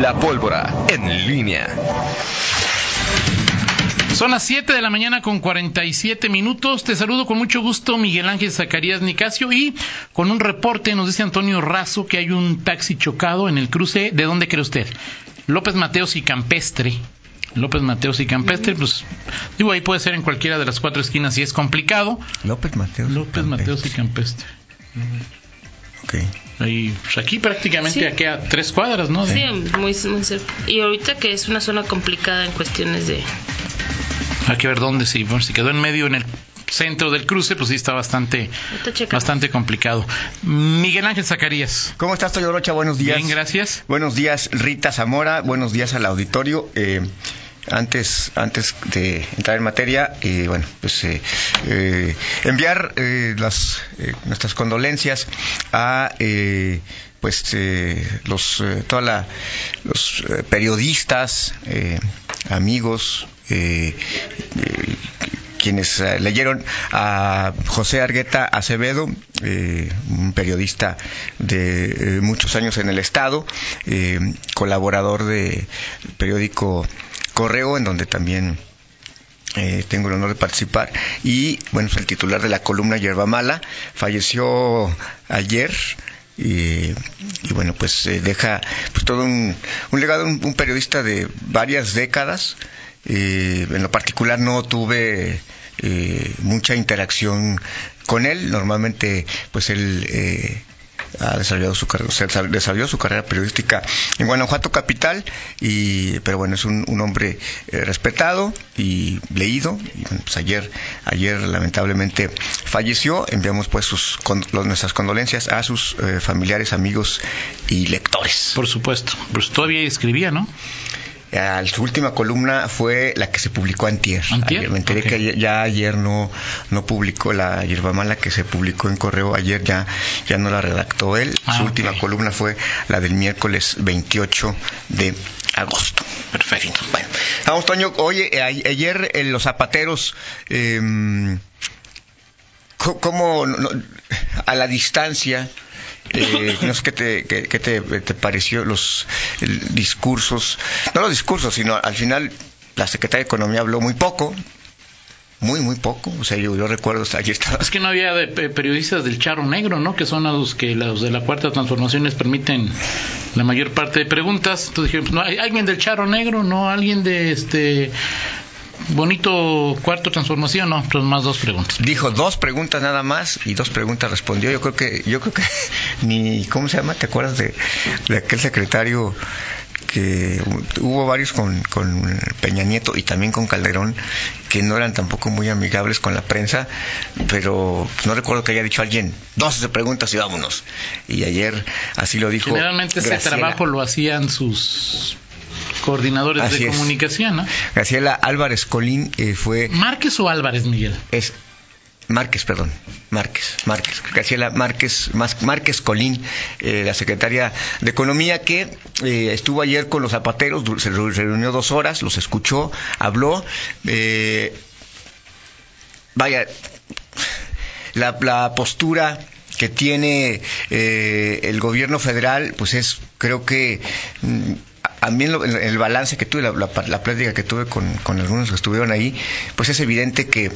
La pólvora en línea. Son las 7 de la mañana con 47 minutos. Te saludo con mucho gusto, Miguel Ángel Zacarías Nicasio. Y con un reporte nos dice Antonio Razo que hay un taxi chocado en el cruce. ¿De dónde cree usted? López Mateos y Campestre. López Mateos y Campestre, pues digo, ahí puede ser en cualquiera de las cuatro esquinas si es complicado. López Mateos. López Mateos y Campestre. Ok. Ahí, pues aquí prácticamente Sí. aquí a tres cuadras, ¿no? Sí, muy, muy cerca. Y ahorita que es una zona complicada en cuestiones de... Hay que ver dónde, si, bueno, si quedó en medio en el centro del cruce, pues sí está bastante, bastante complicado. Miguel Ángel Zacarías. ¿Cómo estás, Toyo Rocha? Buenos días. Bien, gracias. Buenos días, Rita Zamora. Buenos días al auditorio. Eh, antes, antes de entrar en materia, eh, bueno, pues eh, eh, enviar eh, las, eh, nuestras condolencias a eh, pues los toda la- los periodistas, amigos, quienes leyeron a José Argueta Acevedo, eh, un periodista de muchos años en el Estado, eh, colaborador del periódico Correo, en donde también eh, tengo el honor de participar, y bueno, el titular de la columna Yerba Mala, falleció ayer. Y, y bueno, pues eh, deja pues todo un, un legado, un, periodista de varias décadas. Eh, en lo particular no tuve mucha interacción con él. Normalmente, pues él ha desarrollado su carrera, desarrolló su carrera periodística en Guanajuato capital y pero bueno es un, un hombre eh, respetado y leído y pues ayer ayer lamentablemente falleció enviamos pues sus con- los- nuestras condolencias a sus eh, familiares amigos y lectores Por supuesto. Pues todavía escribía, ¿no? Ah, su última columna fue la que se publicó antier. ¿Antier? Ayer me enteré que ya ayer no, no publicó la hierba mala que se publicó en correo. Ayer ya, ya no la redactó él. Ah, su última columna fue la del miércoles 28 de agosto. Perfecto. Bueno, vamos, Toño. Oye, eh, a- ayer eh, los zapateros. co- ¿Cómo no- a la distancia eh, no sé qué te, qué- qué te, te pareció los el- discursos, no los discursos, sino al final la secretaria de Economía habló muy poco, muy, muy poco. O sea, yo, yo recuerdo, hasta allí estaba. Es que no había de- pe- periodistas del Charo Negro, ¿no? Que son a los que los de la Cuarta Transformación les permiten la mayor parte de preguntas. Entonces dijeron, pues, no, ¿hay alguien del Charo Negro? ¿No? ¿Alguien de este bonito Cuarto Transformación? No, pues más dos preguntas. Dijo dos preguntas nada más y dos preguntas respondió. Yo creo que, yo creo que ni, ¿cómo se llama? ¿Te acuerdas de, de aquel secretario que hubo varios con, con Peña Nieto y también con Calderón que no eran tampoco muy amigables con la prensa, pero no recuerdo que haya dicho alguien 12 preguntas y vámonos. Y ayer así lo dijo. Generalmente ese trabajo lo hacían sus coordinadores Así de es. comunicación, ¿no? Graciela Álvarez Colín eh, fue ¿Márquez o Álvarez, Miguel? es Márquez, perdón, Márquez, Márquez, Graciela Márquez, Márquez Colín, eh, la secretaria de Economía, que eh, estuvo ayer con los zapateros, se re- reunió dos horas, los escuchó, habló, eh, vaya, la, la postura que tiene eh, el gobierno federal, pues es, creo que mm, a mí el balance que tuve, la, plática que tuve con, algunos que estuvieron ahí, pues es evidente que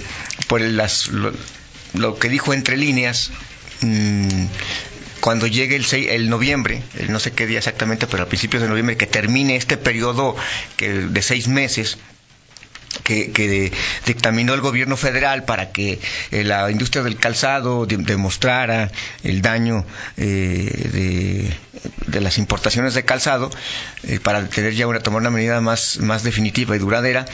por las, lo, que dijo entre líneas, mm, cuando llegue el, el noviembre, no sé qué día exactamente, pero a principios de noviembre, que termine este periodo que, de seis meses, que, que dictaminó el gobierno federal para que eh, la industria del calzado de- demostrara el daño eh, de, de las importaciones de calzado eh, para tener ya una tomar una medida más más definitiva y duradera.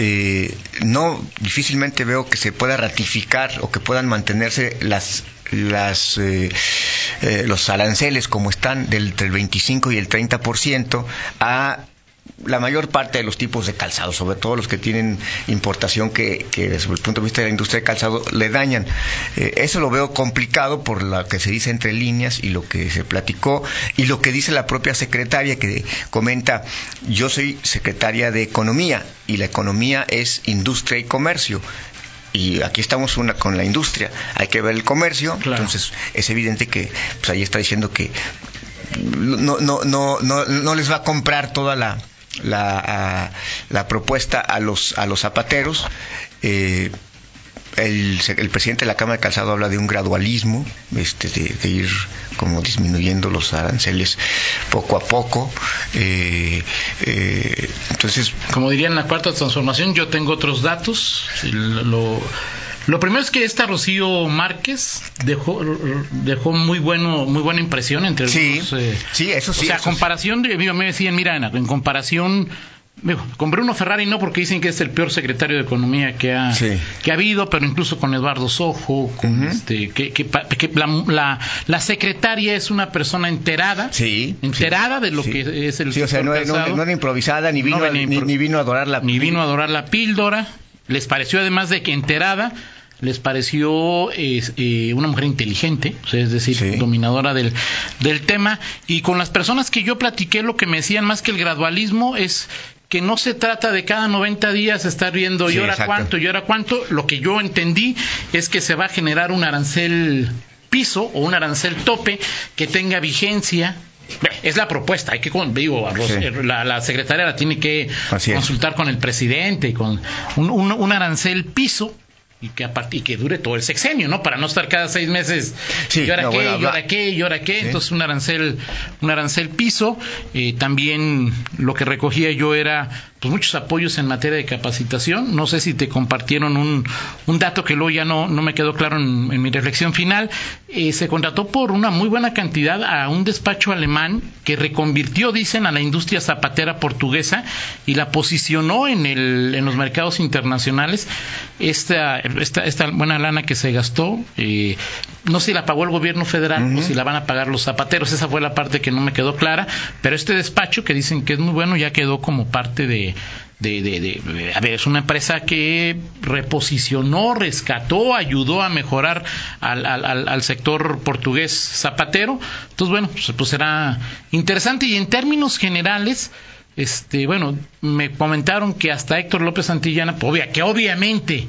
Eh, no difícilmente veo que se pueda ratificar o que puedan mantenerse las las los aranceles como están del, del 25 y el 30% a la mayor parte de los tipos de calzado, sobre todo los que tienen importación que, que desde el punto de vista de la industria de calzado le dañan. Eh, eso lo veo complicado por lo que se dice entre líneas y lo que se platicó y lo que dice la propia secretaria que comenta, yo soy secretaria de Economía y la economía es industria y comercio y aquí estamos una con la industria hay que ver el comercio Claro. entonces es evidente que pues ahí está diciendo que no, no, no, no, no les va a comprar toda la, la, la propuesta a los, a los zapateros. Eh, el, presidente de la Cámara de Calzado habla de un gradualismo, este, de, de ir como disminuyendo los aranceles poco a poco. Eh, eh, entonces, como diría en la cuarta transformación, yo tengo otros datos. Lo, lo primero es que esta Rocío Márquez dejó, dejó muy bueno, muy buena impresión entre sí, los, eh, sí, eso sí. O sea, eso comparación, de, me decían, mira, en comparación con Bruno Ferrari no, porque dicen que es el peor secretario de Economía que ha, sí. que ha habido, pero incluso con Eduardo Sojo, con uh -huh. este, que, que, que la, la, la, secretaria es una persona enterada, sí, enterada sí, de lo sí. que es el Sí, o sea, no, no, no, era improvisada, ni vino, No ni, ni vino a adorar la... ni vino a adorar la píldora. Les pareció además de que enterada, les pareció eh, eh, una mujer inteligente, o sea, es decir, Sí. dominadora del, del tema. Y con las personas que yo platiqué, lo que me decían más que el gradualismo es que no se trata de cada 90 días estar viendo Sí, y ahora exacto. cuánto y ahora cuánto. Lo que yo entendí es que se va a generar un arancel piso o un arancel tope que tenga vigencia. Es la propuesta, hay que con, digo, Sí. la, la secretaria la tiene que consultar con el presidente y con un, un, un arancel piso y que, y que dure todo el sexenio, ¿no? Para no estar cada seis meses Sí, y ahora no, qué, bueno, y habla- ahora qué, y ahora qué. Sí. Entonces un arancel, un arancel piso. Eh, también lo que recogía yo era pues muchos apoyos en materia de capacitación. No sé si te compartieron un, un dato que luego ya no, no me quedó claro en, en mi reflexión final. Eh, se contrató por una muy buena cantidad a un despacho alemán que reconvirtió, dicen, a la industria zapatera portuguesa y la posicionó en, el, en los mercados internacionales. Esta, esta, esta buena lana que se gastó, eh, no sé si la pagó el gobierno federal o si la van a pagar los zapateros. Esa fue la parte que no me quedó clara. Pero este despacho que dicen que es muy bueno ya quedó como parte de, de, de, de- de- a ver, es una empresa que reposicionó, rescató, ayudó a mejorar al, al, al- al sector portugués zapatero. Entonces, bueno, pues, pues será interesante. Y en términos generales, este, bueno, me comentaron que hasta Héctor López Santillana, pues, obvia, que obviamente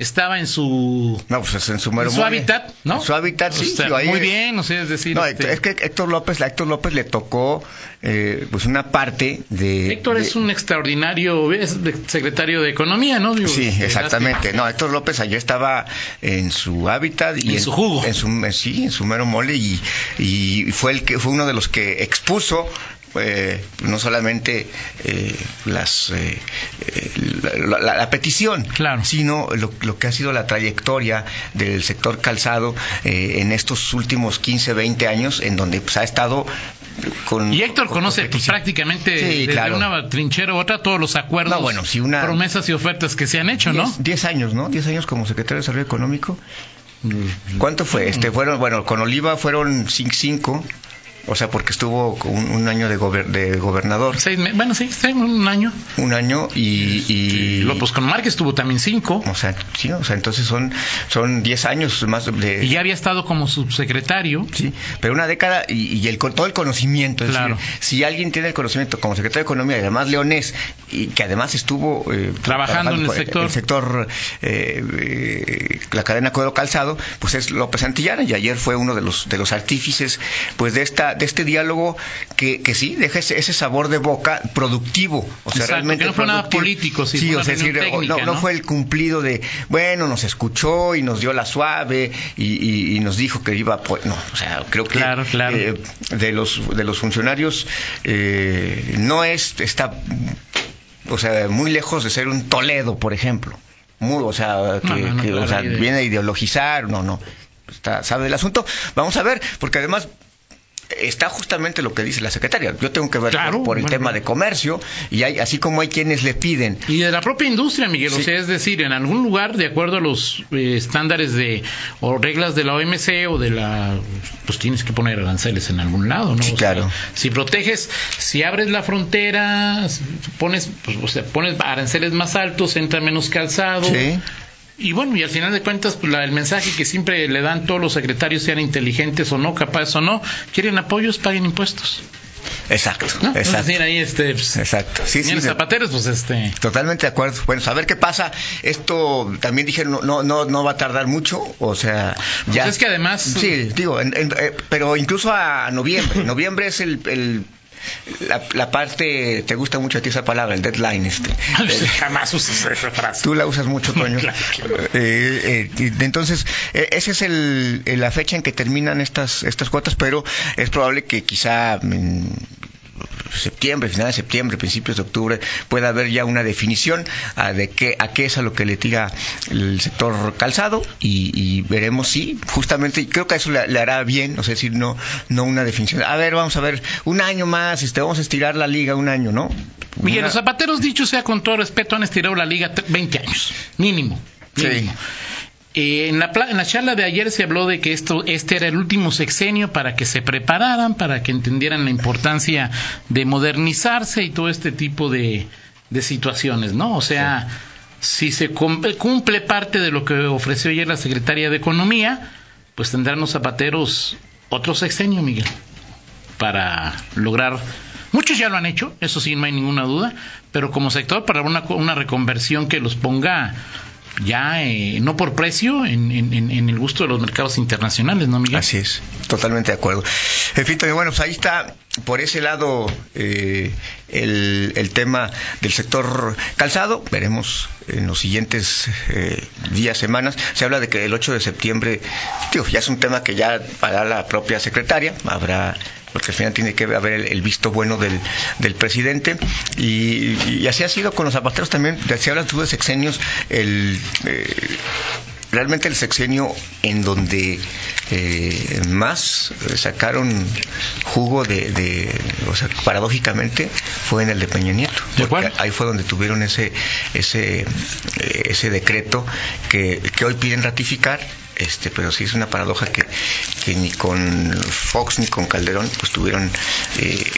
estaba en su, No, pues en su, mero en su hábitat, ¿no? En su hábitat, sí. O sea, ahí- muy bien, o sea, es decir, No, este, es que Héctor López, a Héctor López le tocó eh, pues una parte de... Héctor de- es un extraordinario es secretario de Economía, ¿no? Digo, Sí, exactamente. No, Héctor López allá estaba en su hábitat y En su jugo. en su, en- sí, en su mero mole y, y fue el que fue uno de los que expuso eh, no solamente eh, las eh, eh, la, la- la petición, Claro. sino lo, lo que ha sido la trayectoria del sector calzado eh, en estos últimos 15, 20 años, en donde pues, ha estado con Y Héctor con conoce pues, prácticamente Sí, desde claro. una trinchera u otra todos los acuerdos, No, bueno, si una- promesas y ofertas que se han hecho, ¿no? 10 años, ¿no? 10 años como secretario de Desarrollo Económico. ¿Cuánto fue? Este fueron, bueno, con Oliva fueron 5, o sea, porque estuvo un, un año de, gober- de gobernador, Seis bueno, sí, un año. un año y, y lo, pues con Márquez tuvo también cinco. o sea, sí, o sea, entonces son son 10 años más de Y ya había estado como subsecretario. Sí, pero una década y, y el, todo el conocimiento. Es Claro. decir, si alguien tiene el conocimiento como secretario de Economía y además leonés y que además estuvo eh, Trabajando en el sector. el sector, eh, eh, la cadena Cuero Calzado, pues es López Santillana y ayer fue uno de los de los artífices pues de esta de este diálogo que, que sí deja ese, ese sabor de boca productivo, o sea Exacto, realmente que no fue nada político, sí, sí, o sea, decir, técnica, no, fue el cumplido de bueno nos escuchó y nos dio la suave y, y- y nos dijo que iba pues no o sea creo que Claro, claro. eh, de los de los funcionarios eh, no es está o sea muy lejos de ser un Toledo por ejemplo. Muy o sea que, No, no, o sea, viene a ideologizar no no está sabe del asunto. Vamos a ver porque además Está justamente lo que dice la secretaria. Yo tengo que ver Claro, por, el bueno. tema de comercio y hay, así como hay quienes le piden Y de la propia industria, Miguel. O Sí. sea, es decir, en algún lugar, de acuerdo a los eh, estándares de o reglas de la OMC o de la. Pues tienes que poner aranceles en algún lado, ¿no? Sí, O sea, claro. si proteges, si abres la frontera, pones, pues, o sea, pones aranceles más altos, entra menos calzado. Sí. Y bueno, y al final de cuentas, pues, la- el mensaje que siempre le dan todos los secretarios, sean inteligentes o no, capaces o no, quieren apoyos, paguen impuestos. Exacto, ¿no? Exacto. decir, ahí este, pues, Exacto. Sí, sí, zapateros, pues este, Totalmente de acuerdo. Bueno, a ver qué pasa. Esto también dije no no no, no va a tardar mucho, o sea, ya. Pues es que además- Sí, digo, en- en- eh, pero incluso a noviembre. noviembre es el, el- la, la parte te gusta mucho a ti esa palabra, el deadline este. Jamás usas esa frase. Tú la usas mucho, Toño. Claro, Eh, eh, entonces, eh, esa es el, la fecha en que terminan estas, estas cuotas, pero es probable que quizá septiembre, final de septiembre, principios de octubre, pueda haber ya una definición ah, de qué, a qué es a lo que le tira el sector calzado y, y veremos si justamente, creo que eso le, le hará bien, o sea, decir, no, no una definición. A ver, vamos a ver, un año más, este, vamos a estirar la liga un año, ¿no? Miguel, Una- los zapateros, dicho sea con todo respeto, han estirado la liga tre- 20 años, mínimo. Sí. Eh, en, la, en la charla de ayer se habló de que esto, este era el último sexenio para que se prepararan, para que entendieran la importancia de modernizarse y todo este tipo de, situaciones, ¿no? O sea, si se cum- cumple parte de lo que ofreció ayer la secretaria de Economía, pues tendrán los zapateros otro sexenio, Miguel para lograr. Muchos ya lo han hecho, eso sí, no hay ninguna duda, pero como sector para una reconversión que los ponga ya, eh, no por precio, en, en- en- el gusto de los mercados internacionales, ¿no, Miguel? Así es, totalmente de acuerdo. En fin, bueno, pues ahí está, por ese lado, eh, el, el tema del sector calzado. Veremos en los siguientes eh, días, semanas. Se habla de que el 8 de septiembre, digo, ya es un tema que ya para la propia secretaria habrá porque al final tiene que haber el, el visto bueno del, del presidente y, y así ha sido con los zapateros también si hablas tú de sexenios el eh, realmente el sexenio en donde eh, más sacaron jugo de, de- o sea, paradójicamente fue en el de Peña Nieto. ¿De Porque ahí fue donde tuvieron ese ese eh, ese decreto que, que hoy piden ratificar. Este, pero sí es una paradoja que, que ni con Fox ni con Calderón pues tuvieron eh,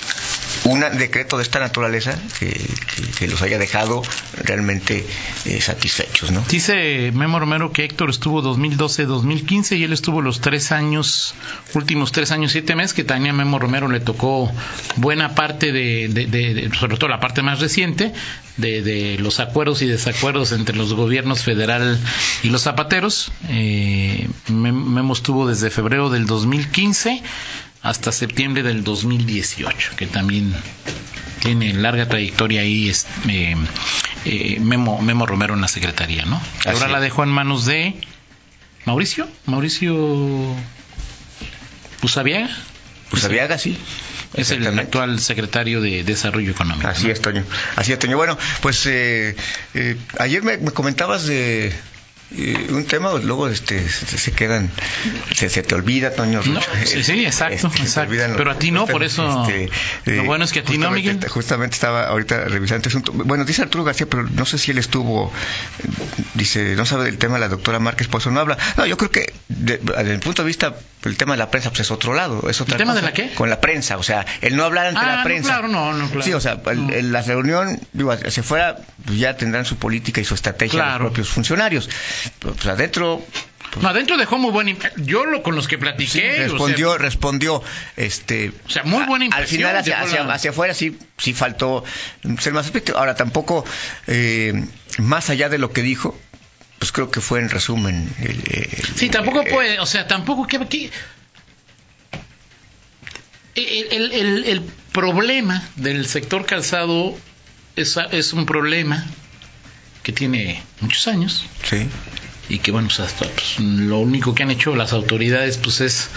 un decreto de esta naturaleza que, los haya dejado realmente eh, satisfechos, ¿no? Dice Memo Romero que Héctor estuvo 2012-2015 y él estuvo los tres años, últimos tres años, siete meses, que también a Memo Romero le tocó buena parte de, de- de- de- sobre todo la parte más reciente, de, los acuerdos y desacuerdos entre los gobiernos federal y los zapateros. Eh, Mem- Memo estuvo desde febrero del 2015 hasta septiembre del 2018, que también tiene larga trayectoria ahí es, eh, eh, Memo, Memo Romero en la Secretaría, ¿no? Así Ahora la dejó en manos de Mauricio, Mauricio Usabiaga, Aviaga, sí. es el actual secretario de Desarrollo Económico. Así ¿no? es, Toño. Así es, Toño. Bueno, pues eh, eh, ayer me, me comentabas de eh, un tema, luego este, se, se quedan, se, se te olvida, Toño. No, sí, sí, exacto, se te exacto. los- Pero a ti no, por eso- lo bueno es que a ti no, Miguel. Justamente estaba ahorita revisando este asunto. Bueno, dice Arturo García, pero no sé si él estuvo, eh, dice, no sabe del tema la doctora Márquez, por eso no habla. No, yo creo que de- desde el punto de vista, el tema de la prensa, pues es otro lado. Es otra ¿El tema cosa. de la qué? Con la prensa, o sea, el no hablar ante Ah, la no, prensa. claro, no, no, claro. Sí, o sea, el- No. el- la reunión, digo, hacia afuera, pues ya tendrán su política y su estrategia Claro. los propios funcionarios. Pues adentro No, adentro dejó muy buen Yo lo con los que platiqué. o sea, respondió, respondió, este, O sea, muy buena a- Al impresión, final hacia, hacia, la- hacia afuera sí, sí faltó ser más aspecto. Ahora tampoco, eh, más allá de lo que dijo, pues creo que fue en resumen. el- el- Sí, tampoco eh, puede, o sea, tampoco que... el, el- el- el problema del sector calzado es, es un problema que tiene muchos años Sí. y que bueno, pues, hasta, pues, lo único que han hecho las autoridades pues es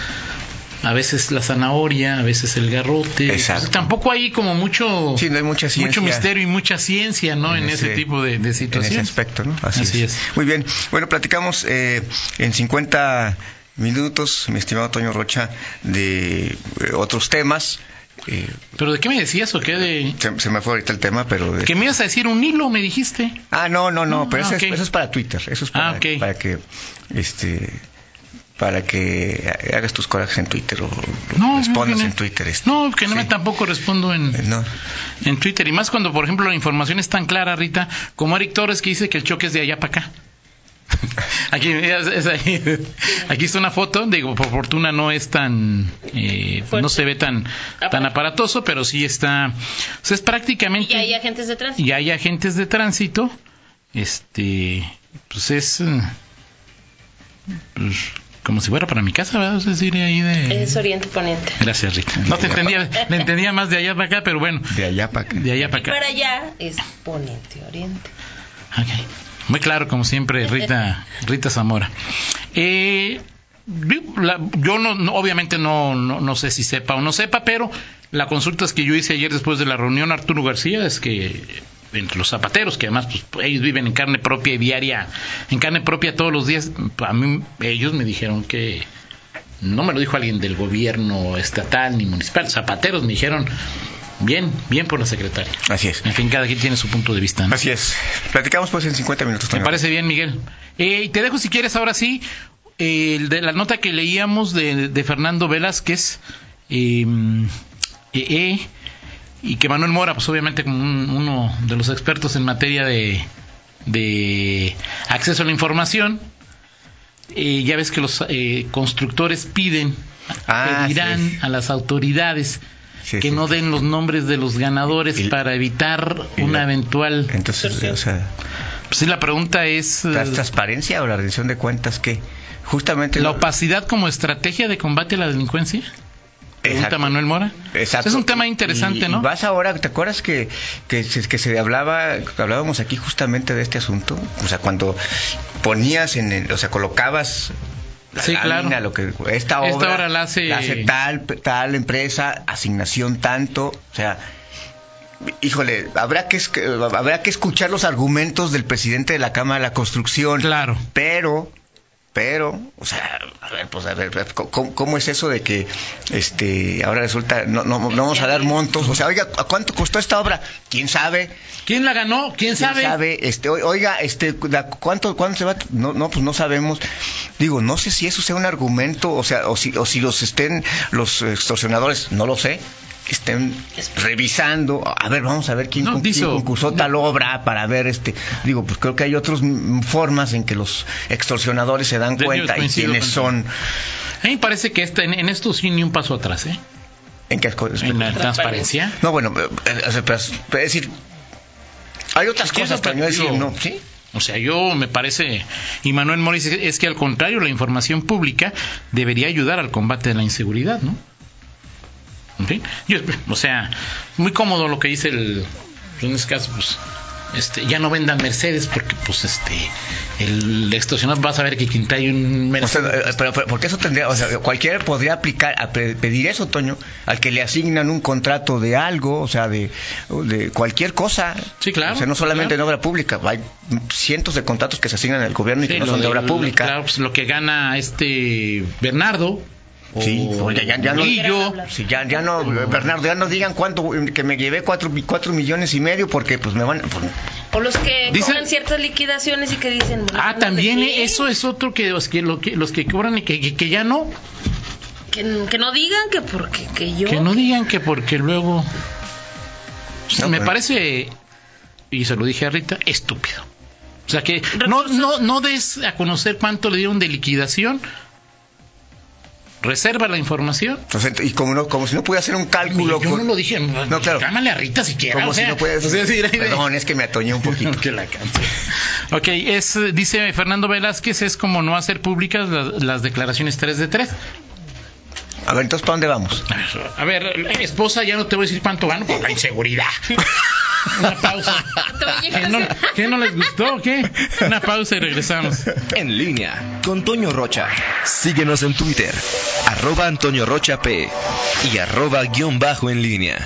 a veces la zanahoria, a veces el garrote. Exacto. Tampoco hay como mucho Sí, no hay mucha ciencia. mucho misterio y mucha ciencia, ¿no? En, ese, tipo de, de En ese situaciones. aspecto, ¿no? Así, Así es. es. Muy bien. Bueno, platicamos eh, en 50 minutos, mi estimado Toño Rocha, de eh, otros temas. Eh, Pero ¿de qué me decías o qué de se, se me fue ahorita el tema, pero... de- que me ibas a decir un hilo, me dijiste? Ah, no, no, no, No, pero ah, eso, es, eso es para Twitter. Eso es para, Ah, ok. para que... este para que hagas tus corajes en Twitter o No, respondas no, en Twitter. este. No, que no Sí. me tampoco respondo en, Eh, No. en Twitter. Y más cuando, por ejemplo, la información es tan clara, Rita, como Eric Torres que dice que el choque es de allá para acá. Aquí, es- es ahí. aquí está una foto, digo, por fortuna no es tan, eh, no se ve tan, tan aparatoso, pero sí está, o sea, es prácticamente, Y hay agentes de tránsito. y hay agentes de tránsito, este, pues es, eh, pues, como si fuera para mi casa, ¿verdad? Es decir, ahí de... Es Oriente Poniente. Gracias, Rita. No te entendía, le entendía más de allá para acá, pero bueno, De allá para acá. de allá para Y acá. para allá es Poniente Oriente. Ok. Muy claro, como siempre, Rita, Rita Zamora. Eh, la- yo no, no- obviamente no, no, no sé si sepa o no sepa, pero la consulta que yo hice ayer después de la reunión Arturo García es que entre los zapateros, que además pues, ellos viven en carne propia y diaria, en carne propia todos los días, a mí ellos me dijeron que no me lo dijo alguien del gobierno estatal ni municipal, zapateros me dijeron bien, bien por la secretaria. Así es. En fin, cada quien tiene su punto de vista. ¿no? Así es. Platicamos pues en 50 minutos. Me Toño. parece bien, Miguel. Eh, y te dejo si quieres ahora sí eh, el de la nota que leíamos de, de Fernando Velázquez eh, eh, eh, y que Manuel Mora, pues obviamente como un- uno de los expertos en materia de, de acceso a la información, eh, ya ves que los eh, constructores piden, Ah, pedirán sí. a las autoridades Sí, que sí. no den los nombres de los ganadores para evitar una la- eventual Entonces, o sea, pues sí, la pregunta es eh, ¿la transparencia o la rendición de cuentas qué? Justamente la lo- opacidad como estrategia de combate a la delincuencia. Pregunta Exacto. Manuel Mora. Exacto. Es un tema interesante, Y- ¿no? Y vas ahora, ¿te acuerdas que, que, se- que se hablaba, hablábamos aquí justamente de este asunto? O sea, cuando ponías en el, o sea, colocabas la Sí, lámina, claro. lo que esta obra, Esta obra la hace- tal tal empresa, asignación tanto, o sea, híjole, habrá que habrá que escuchar los argumentos del presidente de la Cámara de la Construcción. Claro. Pero, pero, o sea, a ver, pues a ver, ¿cómo, cómo es eso de que este ahora resulta no, no, no vamos a dar montos? O sea, oiga, ¿a cuánto costó esta obra? ¿Quién sabe? ¿Quién la ganó? ¿Quién, ¿Quién sabe? sabe? Este, oiga, este, ¿cuánto, cuánto se va? No, no, pues no sabemos. Digo, no sé si eso sea un argumento, o sea, o si, o si los estén los extorsionadores, no lo sé, estén revisando. A ver, vamos a ver quién, No, con- quién dice- concursó tal obra para ver, este, digo, pues creo que hay otras formas en que los extorsionadores se dan De cuenta y quiénes son. A mí me parece que esta, en, en esto sí ni un paso atrás, ¿eh? En qué. En la transparencia. No, bueno, eh, eh, o sea, pero es es decir, hay otras ¿Qué es lo cosas que para no decir, no, sí. O sea, yo me parece, y Manuel Mora dice, es que al contrario, la información pública debería ayudar al combate de la inseguridad, ¿no? Yo, o sea, muy cómodo lo que dice el, en este caso, pues, este, ya no vendan Mercedes porque, pues, este, el extorsionador va a saber que quien trae un O sea, Mercedes. eh, pero, pero porque eso tendría, o sea, cualquiera podría aplicar, a pe- pedir eso, Toño, al que le asignan un contrato de algo, o sea, de, de cualquier cosa. Sí, claro, O sea, no solamente claro. en obra pública, hay cientos de contratos que se asignan al gobierno y que no son de de- obra lo- pública. Claro, pues, lo que gana este Bernardo. Sí, o oye, ya, ya no, sí, ya, ya no, Bernardo, ya no digan cuánto, que me llevé cuatro, cuatro millones y medio porque pues me van, pues, O los que cobran ciertas liquidaciones y que dicen. bueno, Ah, ¿de también eh, eso es otro que los que, lo que- los que cobran y que, que, que ya no, Que, que no digan que porque que yo. que no digan que porque luego No, me pero- parece y se lo dije a Rita estúpido. O sea que no no no des a conocer cuánto le dieron de liquidación. Reserva la información. sea, y como no, como si no pudiera hacer un cálculo. yo no lo dije. No, claro. Cámale a Rita si quieres. como o si sea, no puedes. o sea, sí, Perdón, es que me atoñé un poquito. Que la. Ok, es, dice Fernando Velázquez, es como no hacer públicas las, las declaraciones 3 de 3. A ver, entonces, ¿para dónde vamos? A ver, esposa, ya no te voy a decir cuánto gano por la inseguridad. Una pausa. ¿Qué no, qué no les gustó qué? Una pausa y regresamos. En línea con Toño Rocha. Síguenos en Twitter, arroba Antonio Rocha P y arroba guion bajo en línea.